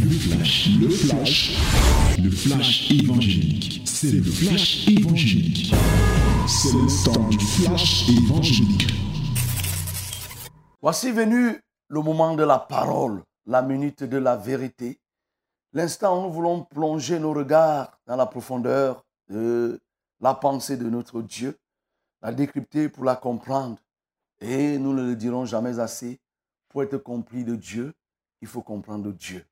Le flash, le flash, le flash évangélique. C'est le flash évangélique. C'est le du flash évangélique. Voici venu le moment de la parole, la minute de la vérité. L'instant où nous voulons plonger nos regards dans la profondeur de la pensée de notre Dieu, la décrypter pour la comprendre. Et nous ne le dirons jamais assez. Pour être compris de Dieu, il faut comprendre Dieu.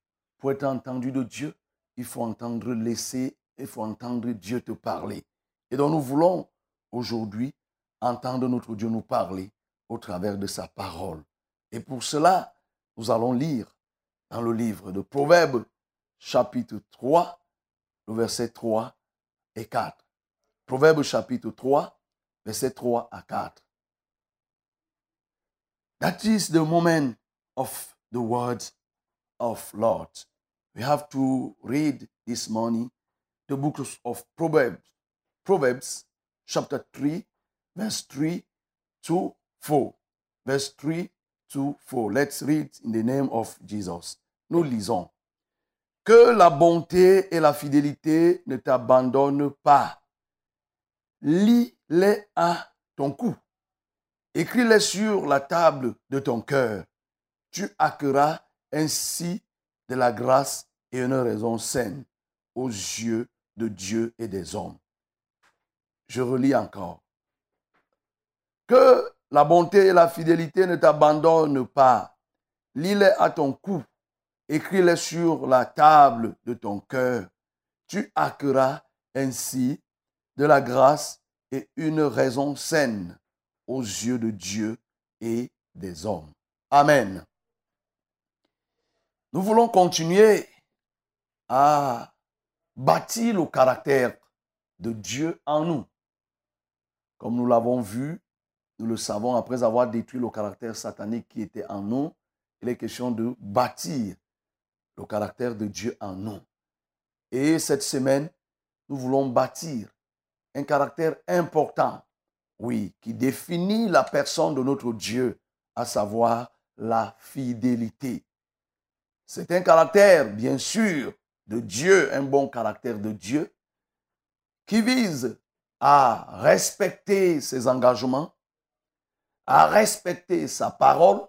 Pour être entendu de Dieu, il faut entendre laisser, il faut entendre Dieu te parler. Et donc nous voulons aujourd'hui entendre notre Dieu nous parler au travers de sa parole. Et pour cela, nous allons lire dans le livre de Proverbes, chapitre 3, le verset 3 et 4. Proverbes chapitre 3, verset 3 à 4. That is the moment of the words of Lord. We have to read this morning the book of Proverbs. Proverbs chapter 3, verse 3 to 4. Verse 3 to 4. Let's read in the name of Jesus. Nous lisons. Que la bonté et la fidélité ne t'abandonnent pas. Lis-les à ton cou. Écris-les sur la table de ton cœur. Tu acquerras ainsi de la grâce et une raison saine aux yeux de Dieu et des hommes. Je relis encore. Que la bonté et la fidélité ne t'abandonnent pas. Lis-les à ton cou. Écris-les sur la table de ton cœur. Tu acquerras ainsi de la grâce et une raison saine aux yeux de Dieu et des hommes. Amen. Nous voulons continuer à bâtir le caractère de Dieu en nous. Comme nous l'avons vu, nous le savons, après avoir détruit le caractère satanique qui était en nous, il est question de bâtir le caractère de Dieu en nous. Et cette semaine, nous voulons bâtir un caractère important, oui, qui définit la personne de notre Dieu, à savoir la fidélité. C'est un caractère, bien sûr, de Dieu, un bon caractère de Dieu, qui vise à respecter ses engagements, à respecter sa parole,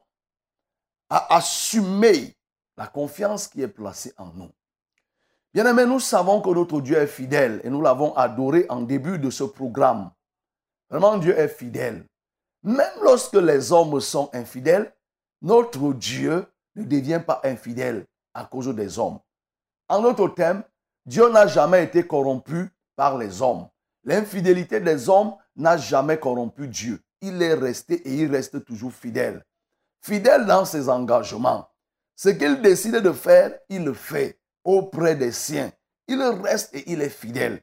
à assumer la confiance qui est placée en nous. Bien aimé, nous savons que notre Dieu est fidèle et nous l'avons adoré en début de ce programme. Vraiment, Dieu est fidèle. Même lorsque les hommes sont infidèles, notre Dieu ne devient pas infidèle à cause des hommes. En notre thème, Dieu n'a jamais été corrompu par les hommes. L'infidélité des hommes n'a jamais corrompu Dieu. Il est resté et il reste toujours fidèle. Fidèle dans ses engagements. Ce qu'il décide de faire, il le fait auprès des siens. Il reste et il est fidèle.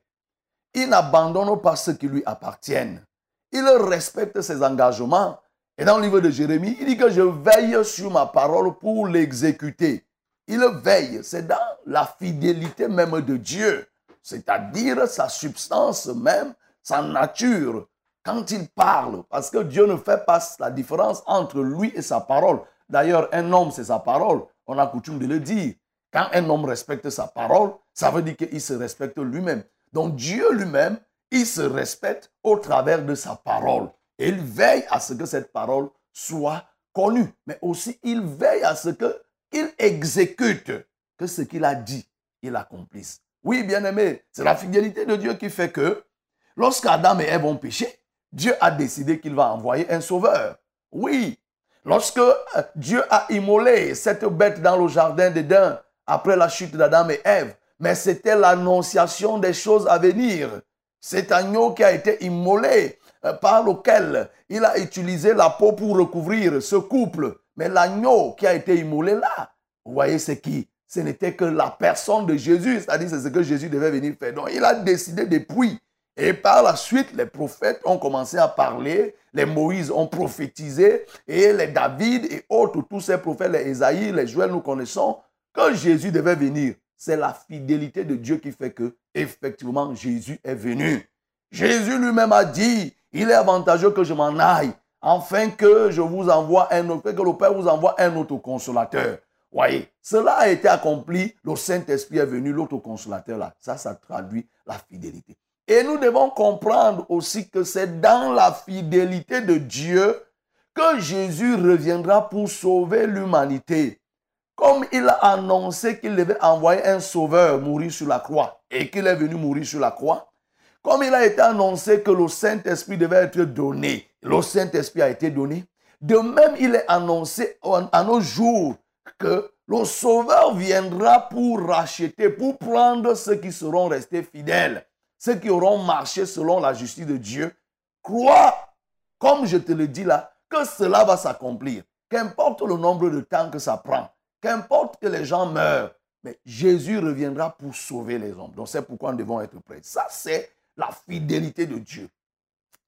Il n'abandonne pas ce qui lui appartiennent. Il respecte ses engagements. Et dans le livre de Jérémie, il dit que je veille sur ma parole pour l'exécuter. Il veille, c'est dans la fidélité même de Dieu, c'est-à-dire sa substance même, sa nature, quand il parle, parce que Dieu ne fait pas la différence entre lui et sa parole. D'ailleurs, un homme, c'est sa parole. On a coutume de le dire. Quand un homme respecte sa parole, ça veut dire qu'il se respecte lui-même. Donc Dieu lui-même, il se respecte au travers de sa parole. Il veille à ce que cette parole soit connue. Mais aussi, il veille à ce qu'il exécute, que ce qu'il a dit, il accomplisse. Oui, bien aimé, c'est la fidélité de Dieu qui fait que lorsqu'Adam et Ève ont péché, Dieu a décidé qu'il va envoyer un sauveur. Oui, lorsque euh, Dieu a immolé cette bête dans le jardin d'Éden, après la chute d'Adam et Ève, mais c'était l'annonciation des choses à venir. Cet agneau qui a été immolé, par lequel il a utilisé la peau pour recouvrir ce couple. Mais l'agneau qui a été immolé là, vous voyez, c'est qui? Ce n'était que la personne de Jésus, c'est-à-dire c'est ce que Jésus devait venir faire. Donc il a décidé depuis. Et par la suite, les prophètes ont commencé à parler, les Moïse ont prophétisé, et les David et autres, tous ces prophètes, les Esaïe, les Joël, nous connaissons, que Jésus devait venir. C'est la fidélité de Dieu qui fait que, effectivement, Jésus est venu. Jésus lui-même a dit, il est avantageux que je m'en aille, afin que je vous envoie un autre, que le Père vous envoie un autre consolateur. Voyez, cela a été accompli, le Saint-Esprit est venu, l'autre consolateur là. Ça, ça traduit la fidélité. Et nous devons comprendre aussi que c'est dans la fidélité de Dieu que Jésus reviendra pour sauver l'humanité. Comme il a annoncé qu'il devait envoyer un sauveur mourir sur la croix et qu'il est venu mourir sur la croix, comme il a été annoncé que le Saint-Esprit devait être donné, le Saint-Esprit a été donné, de même il est annoncé à nos jours que le Sauveur viendra pour racheter, pour prendre ceux qui seront restés fidèles, ceux qui auront marché selon la justice de Dieu. Crois, comme je te le dis là, que cela va s'accomplir. Qu'importe le nombre de temps que ça prend, qu'importe que les gens meurent, mais Jésus reviendra pour sauver les hommes. Donc c'est pourquoi nous devons être prêts. Ça, c'est la fidélité de Dieu.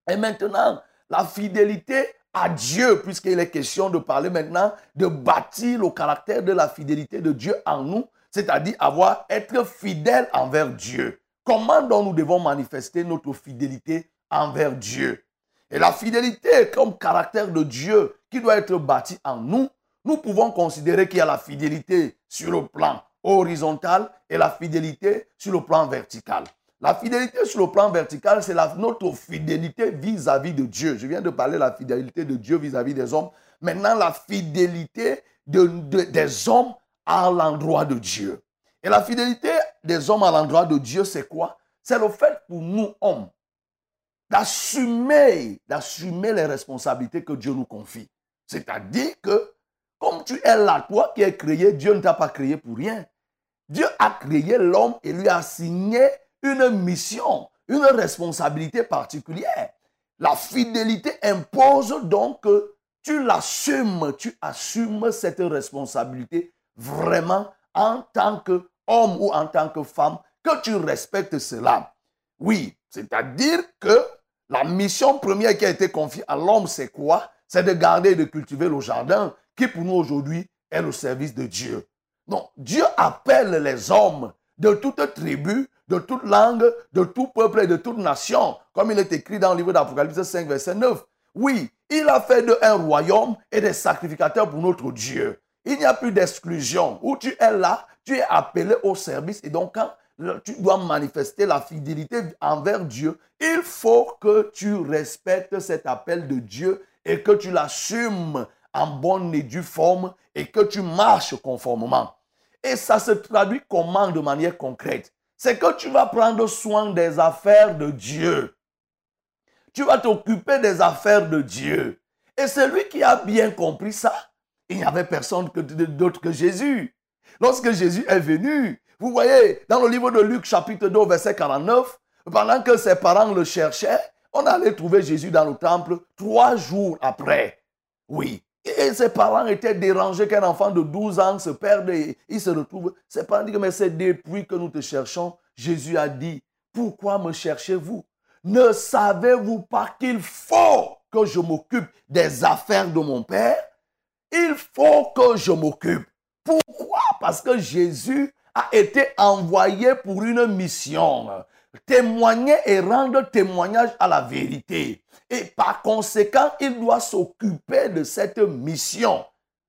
Et maintenant, la fidélité à Dieu, puisqu'il est question de parler maintenant de bâtir le caractère de la fidélité de Dieu en nous, c'est-à-dire avoir être fidèle envers Dieu. Comment donc nous devons manifester notre fidélité envers Dieu? Et la fidélité comme caractère de Dieu qui doit être bâti en nous, nous pouvons considérer qu'il y a la fidélité sur le plan horizontal et la fidélité sur le plan vertical. La fidélité sur le plan vertical, c'est notre fidélité vis-à-vis de Dieu. Je viens de parler de la fidélité de Dieu vis-à-vis des hommes. Maintenant, la fidélité des hommes à l'endroit de Dieu. Et la fidélité des hommes à l'endroit de Dieu, c'est quoi? C'est le fait pour nous, hommes, d'assumer, d'assumer les responsabilités que Dieu nous confie. C'est-à-dire que, comme tu es là, toi qui es créé, Dieu ne t'a pas créé pour rien. Dieu a créé l'homme et lui a assigné une mission, une responsabilité particulière. La fidélité impose donc que tu l'assumes, tu assumes cette responsabilité vraiment en tant qu'homme ou en tant que femme, que tu respectes cela. Oui, c'est-à-dire que la mission première qui a été confiée à l'homme, c'est quoi? C'est de garder et de cultiver le jardin qui pour nous aujourd'hui est le service de Dieu. Donc, Dieu appelle les hommes de toute tribu, de toute langue, de tout peuple et de toute nation, comme il est écrit dans le livre d'Apocalypse 5, verset 9. Oui, il a fait de un royaume et des sacrificateurs pour notre Dieu. Il n'y a plus d'exclusion. Où tu es là, tu es appelé au service. Et donc, quand tu dois manifester la fidélité envers Dieu, il faut que tu respectes cet appel de Dieu et que tu l'assumes en bonne et due forme et que tu marches conformément. Et ça se traduit comment de manière concrète? C'est que tu vas prendre soin des affaires de Dieu. Tu vas t'occuper des affaires de Dieu. Et celui qui a bien compris ça, il n'y avait personne d'autre que Jésus. Lorsque Jésus est venu, vous voyez, dans le livre de Luc chapitre 2, verset 49, pendant que ses parents le cherchaient, on allait trouver Jésus dans le temple trois jours après. Oui, et ses parents étaient dérangés qu'un enfant de 12 ans se perde et il se retrouve. Ses parents disent, mais c'est depuis que nous te cherchons. Jésus a dit, pourquoi me cherchez-vous? Ne savez-vous pas qu'il faut que je m'occupe des affaires de mon Père? Il faut que je m'occupe. Pourquoi? Parce que Jésus a été envoyé pour une mission. Témoigner et rendre témoignage à la vérité. Et par conséquent, il doit s'occuper de cette mission.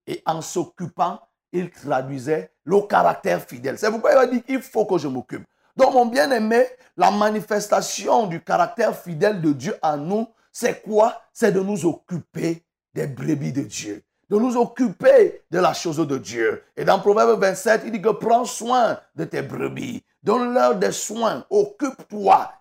Et en s'occupant, il traduisait le caractère fidèle. C'est pourquoi il a dit qu'il faut que je m'occupe. Donc, mon bien-aimé, la manifestation du caractère fidèle de Dieu en nous, c'est quoi? C'est de nous occuper des brebis de Dieu, de nous occuper de la chose de Dieu. Et dans Proverbe 27, il dit que prends soin de tes brebis, donne-leur des soins, occupe-toi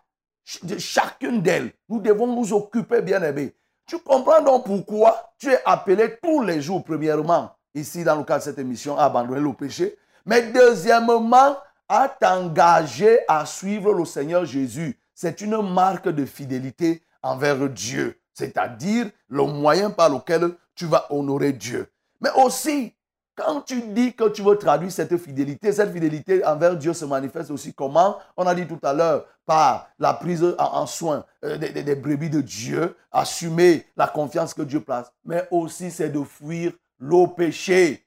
de chacune d'elles. Nous devons nous occuper, bien aimé. Tu comprends donc pourquoi tu es appelé tous les jours, premièrement, ici dans le cadre de cette émission, à abandonner le péché. Mais deuxièmement, à t'engager à suivre le Seigneur Jésus. C'est une marque de fidélité envers Dieu, c'est-à-dire le moyen par lequel tu vas honorer Dieu. Mais aussi, quand tu dis que tu veux traduire cette fidélité, cette fidélité envers Dieu se manifeste aussi comment? On a dit tout à l'heure, par la prise en, soin euh, des, brebis de Dieu, assumer la confiance que Dieu place, mais aussi c'est de fuir le péché.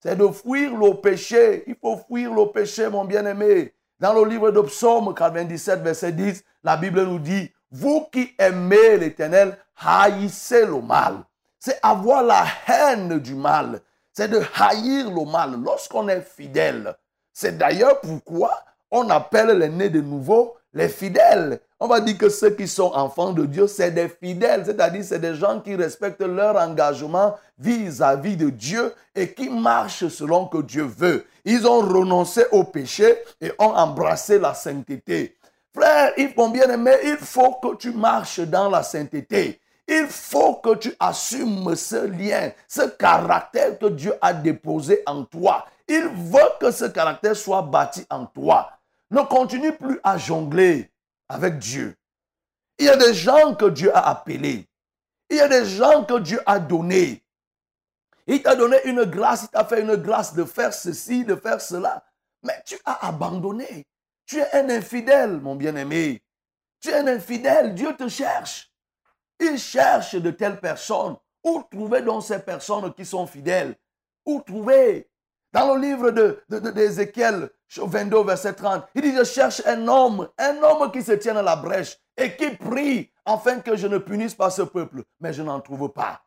C'est de fuir le péché. Il faut fuir le péché, mon bien-aimé. Dans le livre de Psaume 97, verset 10, la Bible nous dit, vous qui aimez l'Éternel, haïssez le mal. C'est avoir la haine du mal c'est de haïr le mal. Lorsqu'on est fidèle, c'est d'ailleurs pourquoi on appelle les nés de nouveau les fidèles. On va dire que ceux qui sont enfants de Dieu, c'est des fidèles, c'est-à-dire c'est des gens qui respectent leur engagement vis-à-vis de Dieu et qui marchent selon que Dieu veut. Ils ont renoncé au péché et ont embrassé la sainteté. Frère, il faut bien aimer, il faut que tu marches dans la sainteté. Il faut que tu assumes ce lien, ce caractère que Dieu a déposé en toi. Il veut que ce caractère soit bâti en toi. Ne continue plus à jongler avec Dieu. Il y a des gens que Dieu a appelés. Il y a des gens que Dieu a donnés. Il t'a donné une grâce, il t'a fait une grâce de faire ceci, de faire cela. Mais tu as abandonné. Tu es un infidèle, mon bien-aimé. Tu es un infidèle. Dieu te cherche. Il cherche de telles personnes. Où trouver donc ces personnes qui sont fidèles? Où trouver? Dans le livre d'Ézéchiel, de, 22, verset 30, il dit, je cherche un homme, un homme qui se tienne à la brèche et qui prie afin que je ne punisse pas ce peuple. Mais je n'en trouve pas.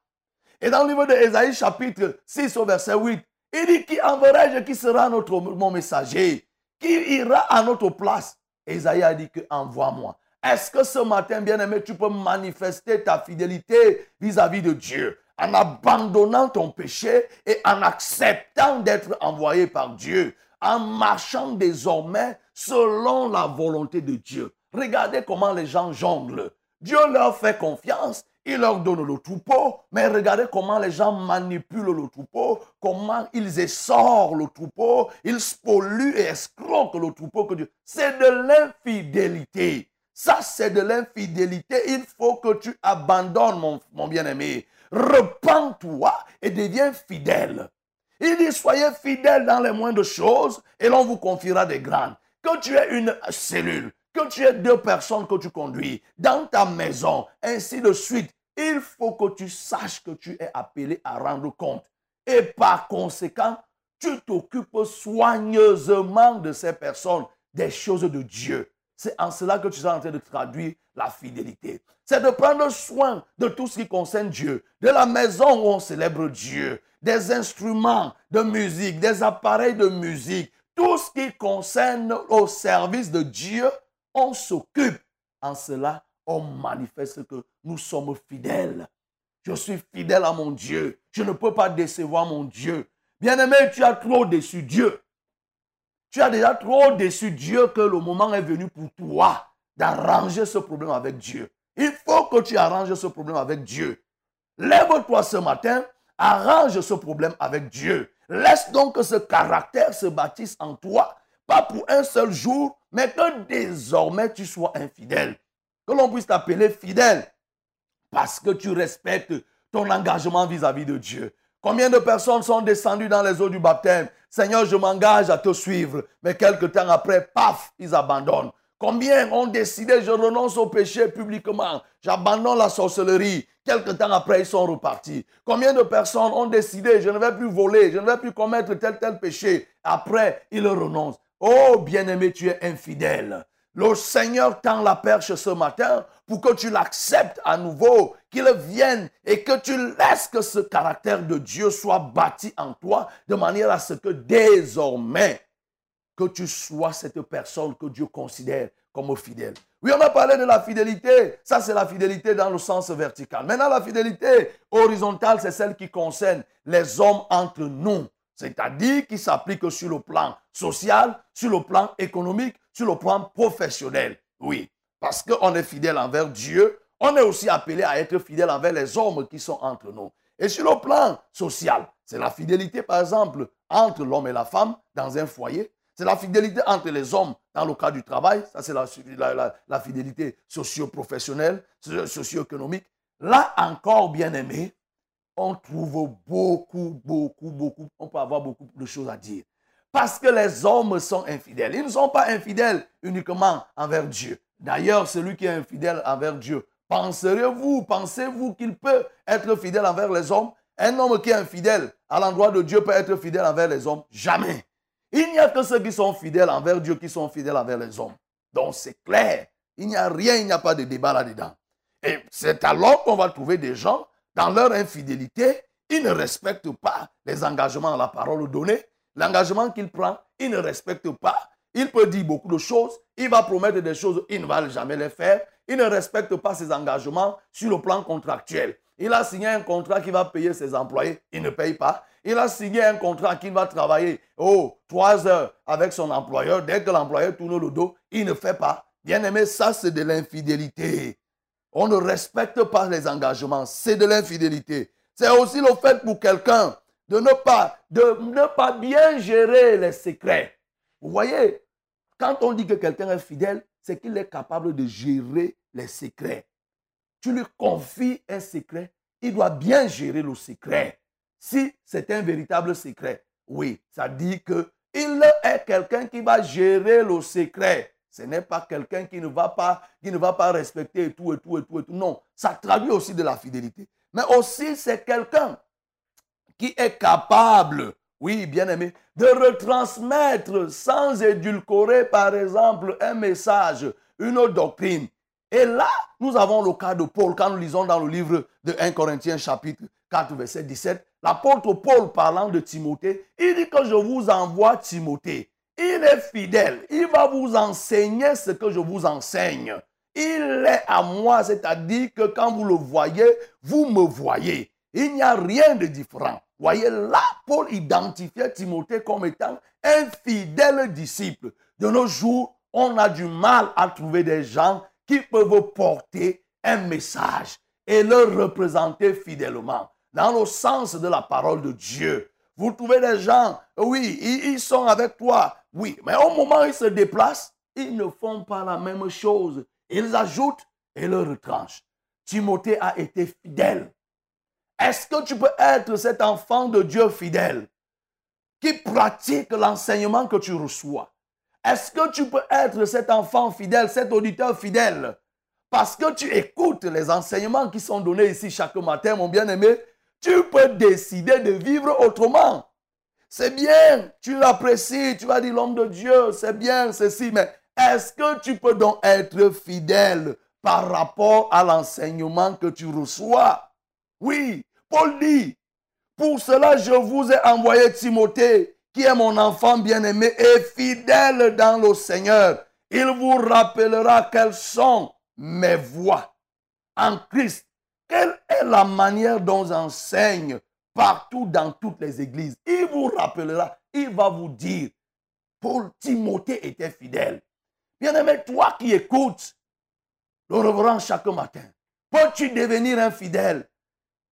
Et dans le livre d'Ésaïe, chapitre 6, au verset 8, il dit, qui enverrai-je qui sera notre, mon messager? Qui ira à notre place Ésaïe a dit que envoie-moi. Est-ce que ce matin, bien-aimé, tu peux manifester ta fidélité vis-à-vis de Dieu en abandonnant ton péché et en acceptant d'être envoyé par Dieu, en marchant désormais selon la volonté de Dieu? Regardez comment les gens jonglent. Dieu leur fait confiance, il leur donne le troupeau, mais regardez comment les gens manipulent le troupeau, comment ils essorent le troupeau, ils polluent et escroquent le troupeau que Dieu. C'est de l'infidélité. Ça, c'est de l'infidélité. Il faut que tu abandonnes, mon, bien-aimé. Repends-toi et deviens fidèle. Il dit, soyez fidèles dans les moindres choses et l'on vous confiera des grandes. Que tu aies une cellule, que tu aies deux personnes que tu conduis dans ta maison, ainsi de suite. Il faut que tu saches que tu es appelé à rendre compte. Et par conséquent, tu t'occupes soigneusement de ces personnes, des choses de Dieu. C'est en cela que tu es en train de traduire la fidélité. C'est de prendre soin de tout ce qui concerne Dieu, de la maison où on célèbre Dieu, des instruments de musique, des appareils de musique, tout ce qui concerne au service de Dieu, on s'occupe. En cela, on manifeste que nous sommes fidèles. Je suis fidèle à mon Dieu. Je ne peux pas décevoir mon Dieu. Bien-aimé, tu as trop déçu Dieu. Tu as déjà trop déçu Dieu que le moment est venu pour toi d'arranger ce problème avec Dieu. Il faut que tu arranges ce problème avec Dieu. Lève-toi ce matin, arrange ce problème avec Dieu. Laisse donc que ce caractère se bâtisse en toi, pas pour un seul jour, mais que désormais tu sois infidèle. Que l'on puisse t'appeler fidèle parce que tu respectes ton engagement vis-à-vis -vis de Dieu. Combien de personnes sont descendues dans les eaux du baptême? Seigneur, je m'engage à te suivre. Mais quelque temps après, paf, ils abandonnent. Combien ont décidé, je renonce au péché publiquement, j'abandonne la sorcellerie. Quelque temps après, ils sont repartis. Combien de personnes ont décidé, je ne vais plus voler, je ne vais plus commettre tel tel péché. Après, ils renoncent. Oh bien-aimé, tu es infidèle. Le Seigneur tend la perche ce matin pour que tu l'acceptes à nouveau, qu'il vienne et que tu laisses que ce caractère de Dieu soit bâti en toi de manière à ce que désormais, que tu sois cette personne que Dieu considère comme fidèle. Oui, on a parlé de la fidélité. Ça, c'est la fidélité dans le sens vertical. Maintenant, la fidélité horizontale, c'est celle qui concerne les hommes entre nous. C'est-à-dire qui s'applique sur le plan social, sur le plan économique, sur le plan professionnel. Oui, parce qu'on est fidèle envers Dieu, on est aussi appelé à être fidèle envers les hommes qui sont entre nous. Et sur le plan social, c'est la fidélité, par exemple, entre l'homme et la femme dans un foyer. C'est la fidélité entre les hommes dans le cas du travail. Ça, c'est la, la, fidélité socio-professionnelle, socio-économique. Là encore, bien aimé, on trouve beaucoup, beaucoup, beaucoup, on peut avoir beaucoup de choses à dire. Parce que les hommes sont infidèles. Ils ne sont pas infidèles uniquement envers Dieu. D'ailleurs, celui qui est infidèle envers Dieu, penserez-vous, pensez-vous qu'il peut être fidèle envers les hommes? Un homme qui est infidèle à l'endroit de Dieu peut être fidèle envers les hommes? Jamais. Il n'y a que ceux qui sont fidèles envers Dieu qui sont fidèles envers les hommes. Donc c'est clair. Il n'y a rien, il n'y a pas de débat là-dedans. Et c'est alors qu'on va trouver des gens, dans leur infidélité, il ne respecte pas les engagements à la parole donnée. L'engagement qu'il prend, il ne respecte pas. Il peut dire beaucoup de choses, il va promettre des choses, il ne va jamais les faire. Il ne respecte pas ses engagements sur le plan contractuel. Il a signé un contrat qui va payer ses employés, il ne paye pas. Il a signé un contrat qu'il va travailler, oh, trois heures avec son employeur. Dès que l'employeur tourne le dos, il ne fait pas. Bien aimé, ça c'est de l'infidélité. On ne respecte pas les engagements, c'est de l'infidélité. C'est aussi le fait pour quelqu'un de de ne pas bien gérer les secrets. Vous voyez, quand on dit que quelqu'un est fidèle, c'est qu'il est capable de gérer les secrets. Tu lui confies un secret, il doit bien gérer le secret. Si c'est un véritable secret, oui, ça dit que il est quelqu'un qui va gérer le secret. Ce n'est pas quelqu'un qui ne va pas, qui ne va pas respecter tout et tout et tout et tout. Non, ça traduit aussi de la fidélité. Mais aussi, c'est quelqu'un qui est capable, oui, bien aimé, de retransmettre sans édulcorer, par exemple, un message, une doctrine. Et là, nous avons le cas de Paul, quand nous lisons dans le livre de 1 Corinthiens chapitre 4, verset 17, l'apôtre Paul parlant de Timothée, il dit que je vous envoie Timothée. Il est fidèle, il va vous enseigner ce que je vous enseigne. Il est à moi, c'est-à-dire que quand vous le voyez, vous me voyez. Il n'y a rien de différent. Voyez, là, Paul identifiait Timothée comme étant un fidèle disciple. De nos jours, on a du mal à trouver des gens qui peuvent porter un message et le représenter fidèlement, dans le sens de la parole de Dieu. Vous trouvez des gens, oui, ils sont avec toi, oui, mais au moment où ils se déplacent, ils ne font pas la même chose. Ils ajoutent et le retranchent. Timothée a été fidèle. Est-ce que tu peux être cet enfant de Dieu fidèle qui pratique l'enseignement que tu reçois? Est-ce que tu peux être cet enfant fidèle, cet auditeur fidèle? Parce que tu écoutes les enseignements qui sont donnés ici chaque matin, mon bien-aimé, tu peux décider de vivre autrement. C'est bien, tu l'apprécies, tu vas dire l'homme de Dieu, c'est bien ceci, mais est-ce que tu peux donc être fidèle par rapport à l'enseignement que tu reçois? Oui, Paul dit, pour cela je vous ai envoyé Timothée, qui est mon enfant bien-aimé et fidèle dans le Seigneur. Il vous rappellera quelles sont mes voix en Christ. Quelle est la manière dont j'enseigne partout dans toutes les églises? Il vous rappellera, il va vous dire, Paul Timothée était fidèle. Bien-aimé, toi qui écoutes le reverend chaque matin, peux-tu devenir infidèle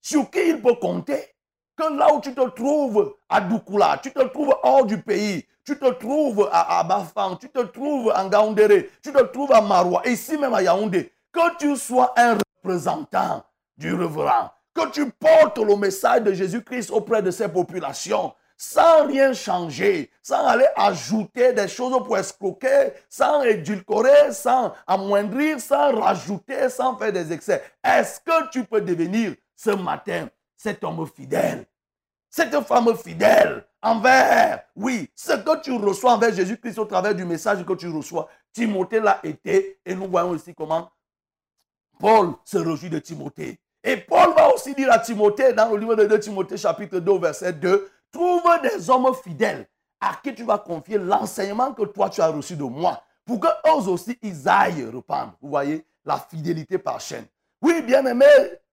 Sur qui il peut compter Que là où tu te trouves à Doukoula, tu te trouves hors du pays, tu te trouves à, Bafang, tu te trouves en Gaoundéré, tu te trouves à Maroua, ici même à Yaoundé, que tu sois un représentant du reverend, que tu portes le message de Jésus-Christ auprès de ces populations, sans rien changer, sans aller ajouter des choses pour escroquer, sans édulcorer, sans amoindrir, sans rajouter, sans faire des excès. Est-ce que tu peux devenir ce matin cet homme fidèle, cette femme fidèle envers, oui, ce que tu reçois envers Jésus-Christ au travers du message que tu reçois. Timothée l'a été et nous voyons aussi comment Paul se réjouit de Timothée. Et Paul va aussi dire à Timothée dans le livre de 2 Timothée chapitre 2 verset 2, Trouve des hommes fidèles à qui tu vas confier l'enseignement que toi tu as reçu de moi pour qu'eux aussi ils aillent reprendre. Vous voyez, la fidélité par chaîne. Oui, bien aimé,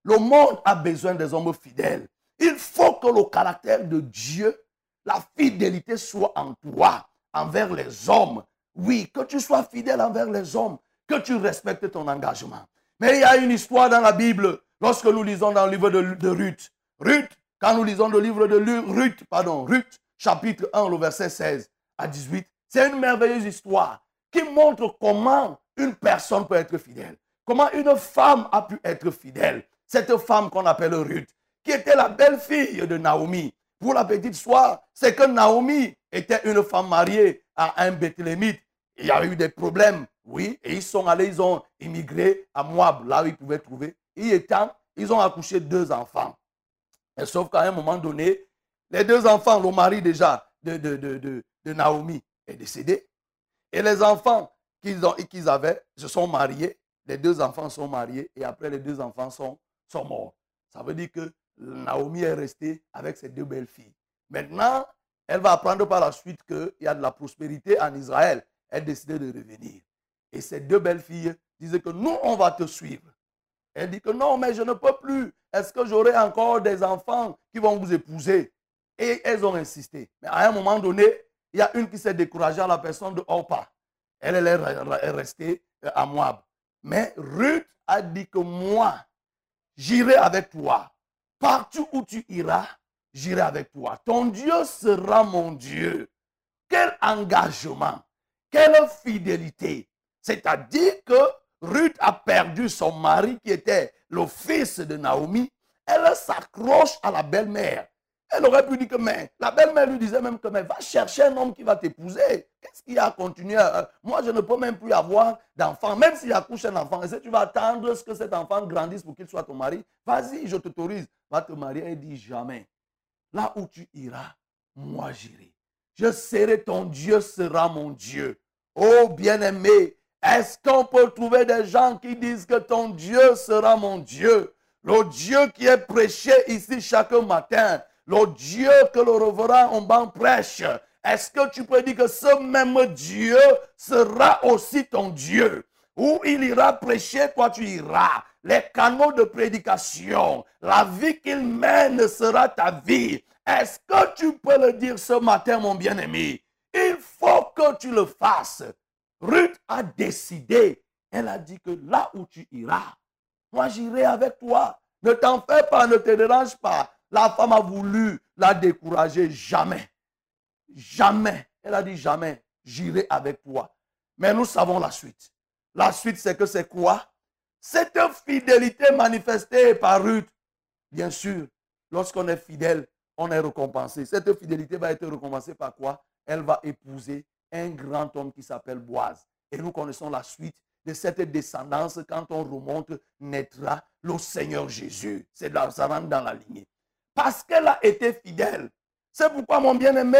le monde a besoin des hommes fidèles. Il faut que le caractère de Dieu, la fidélité soit en toi, envers les hommes. Oui, que tu sois fidèle envers les hommes, que tu respectes ton engagement. Mais il y a une histoire dans la Bible, lorsque nous lisons dans le livre de, Ruth. Ruth quand nous lisons le livre de Ruth, pardon, Ruth, chapitre 1, le verset 16 à 18, c'est une merveilleuse histoire qui montre comment une personne peut être fidèle. Comment une femme a pu être fidèle. Cette femme qu'on appelle Ruth, qui était la belle-fille de Naomi. Pour la petite histoire, c'est que Naomi était une femme mariée à un Bethlémite. Il y a eu des problèmes, oui, et ils sont allés, ils ont immigré à Moab, là où ils pouvaient trouver. Y étant, ils ont accouché deux enfants. Sauf qu'à un moment donné, les deux enfants, le mari déjà de, de, de, de Naomi est décédé. Et les enfants qu'ils avaient se sont mariés. Les deux enfants sont mariés et après les deux enfants sont, sont morts. Ça veut dire que Naomi est restée avec ses deux belles filles. Maintenant, elle va apprendre par la suite qu'il y a de la prospérité en Israël. Elle décide de revenir. Et ses deux belles filles disaient que nous, on va te suivre. Elle dit que non, mais je ne peux plus. Est-ce que j'aurai encore des enfants qui vont vous épouser? Et elles ont insisté. Mais à un moment donné, il y a une qui s'est découragée à la personne de Orpa. Elle, elle est restée euh, à Moab. Mais Ruth a dit que moi, j'irai avec toi. Partout où tu iras, j'irai avec toi. Ton Dieu sera mon Dieu. Quel engagement, quelle fidélité. C'est-à-dire que Ruth a perdu son mari qui était le fils de Naomi. Elle s'accroche à la belle-mère. Elle aurait pu dire que, mais la belle-mère lui disait même que, mais va chercher un homme qui va t'épouser. Qu'est-ce qui a continué Moi, je ne peux même plus avoir d'enfant, même si accouche un enfant. Et si tu vas attendre ce que cet enfant grandisse pour qu'il soit ton mari, vas-y, je t'autorise. Va te marier. Elle dit jamais. Là où tu iras, moi j'irai. Je serai ton Dieu, sera mon Dieu. Oh bien-aimé, est-ce qu'on peut trouver des gens qui disent que ton Dieu sera mon Dieu? Le Dieu qui est prêché ici chaque matin le Dieu que le reverend en banc prêche, est-ce que tu peux dire que ce même Dieu sera aussi ton Dieu? Où il ira prêcher, toi tu iras. Les canaux de prédication, la vie qu'il mène sera ta vie. Est-ce que tu peux le dire ce matin, mon bien-aimé? Il faut que tu le fasses. Ruth a décidé. Elle a dit que là où tu iras, moi j'irai avec toi. Ne t'en fais pas, ne te dérange pas. La femme a voulu la décourager. Jamais. Jamais. Elle a dit jamais. J'irai avec toi. Mais nous savons la suite. La suite, c'est que c'est quoi? Cette fidélité manifestée par Ruth. Bien sûr, lorsqu'on est fidèle, on est récompensé. Cette fidélité va être récompensée par quoi? Elle va épouser un grand homme qui s'appelle Boise. Et nous connaissons la suite de cette descendance. Quand on remonte, naîtra le Seigneur Jésus. C'est ça rentre dans la lignée. Parce qu'elle a été fidèle. C'est pourquoi, mon bien-aimé,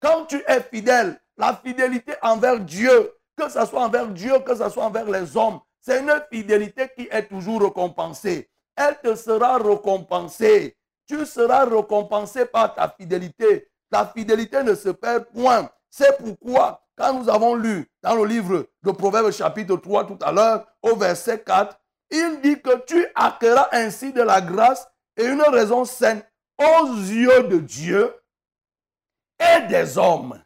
quand tu es fidèle, la fidélité envers Dieu, que ce soit envers Dieu, que ce soit envers les hommes, c'est une fidélité qui est toujours récompensée. Elle te sera récompensée. Tu seras récompensé par ta fidélité. Ta fidélité ne se perd point. C'est pourquoi, quand nous avons lu dans le livre de Proverbes chapitre 3 tout à l'heure, au verset 4, il dit que tu acquerras ainsi de la grâce et une raison saine aux yeux de Dieu et des hommes.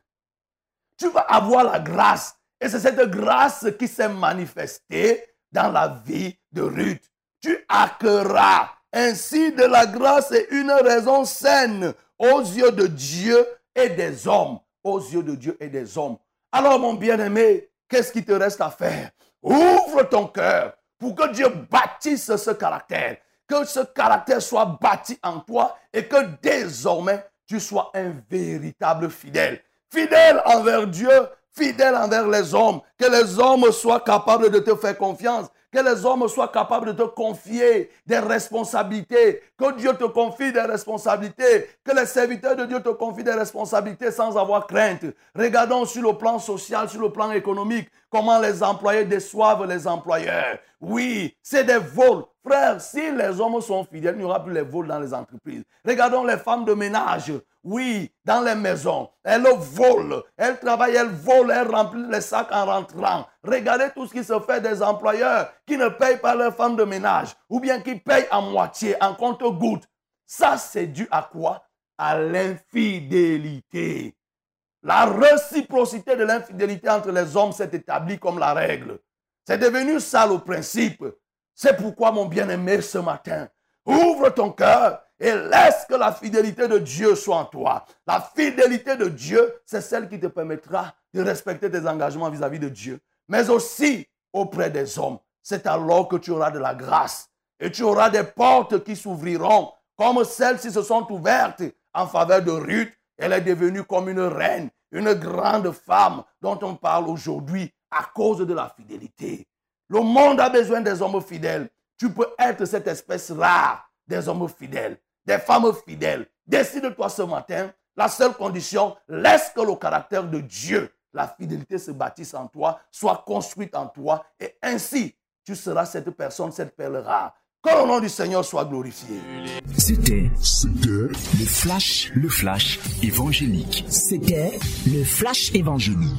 Tu vas avoir la grâce. Et c'est cette grâce qui s'est manifestée dans la vie de Ruth. Tu acquerras ainsi de la grâce et une raison saine aux yeux de Dieu et des hommes. Aux yeux de Dieu et des hommes. Alors mon bien-aimé, qu'est-ce qui te reste à faire? Ouvre ton cœur pour que Dieu bâtisse ce caractère que ce caractère soit bâti en toi et que désormais tu sois un véritable fidèle. Fidèle envers Dieu, fidèle envers les hommes. Que les hommes soient capables de te faire confiance. Que les hommes soient capables de te confier des responsabilités. Que Dieu te confie des responsabilités. Que les serviteurs de Dieu te confient des responsabilités sans avoir crainte. Regardons sur le plan social, sur le plan économique, comment les employés déçoivent les employeurs. Oui, c'est des vols. Frère, si les hommes sont fidèles, il n'y aura plus les vols dans les entreprises. Regardons les femmes de ménage. Oui, dans les maisons. Elles volent. Elles travaillent, elles volent, elles remplissent les sacs en rentrant. Regardez tout ce qui se fait des employeurs qui ne payent pas leurs femmes de ménage ou bien qui payent à moitié, en compte-goutte. Ça, c'est dû à quoi? À l'infidélité. La réciprocité de l'infidélité entre les hommes s'est établie comme la règle. C'est devenu ça le principe. C'est pourquoi, mon bien-aimé, ce matin, ouvre ton cœur et laisse que la fidélité de Dieu soit en toi. La fidélité de Dieu, c'est celle qui te permettra de respecter tes engagements vis-à-vis de Dieu, mais aussi auprès des hommes. C'est alors que tu auras de la grâce et tu auras des portes qui s'ouvriront, comme celles-ci se sont ouvertes en faveur de Ruth. Elle est devenue comme une reine, une grande femme dont on parle aujourd'hui à cause de la fidélité. Le monde a besoin des hommes fidèles. Tu peux être cette espèce rare des hommes fidèles, des femmes fidèles. Décide-toi ce matin. La seule condition, laisse que le caractère de Dieu, la fidélité se bâtisse en toi, soit construite en toi. Et ainsi, tu seras cette personne, cette perle rare Que le nom du Seigneur soit glorifié. C'était le flash, le flash évangélique. C'était le flash évangélique.